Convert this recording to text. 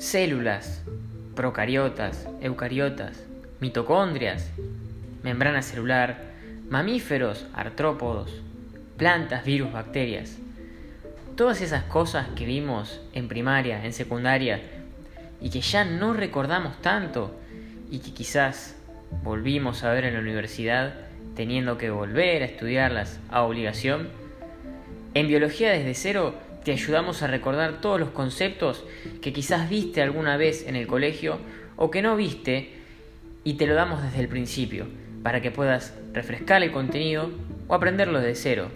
células, procariotas, eucariotas, mitocondrias, membrana celular, mamíferos, artrópodos, plantas, virus, bacterias. Todas esas cosas que vimos en primaria, en secundaria, y que ya no recordamos tanto, y que quizás volvimos a ver en la universidad, teniendo que volver a estudiarlas a obligación, en biología desde cero te ayudamos a recordar todos los conceptos que quizás viste alguna vez en el colegio o que no viste y te lo damos desde el principio para que puedas refrescar el contenido o aprenderlo desde cero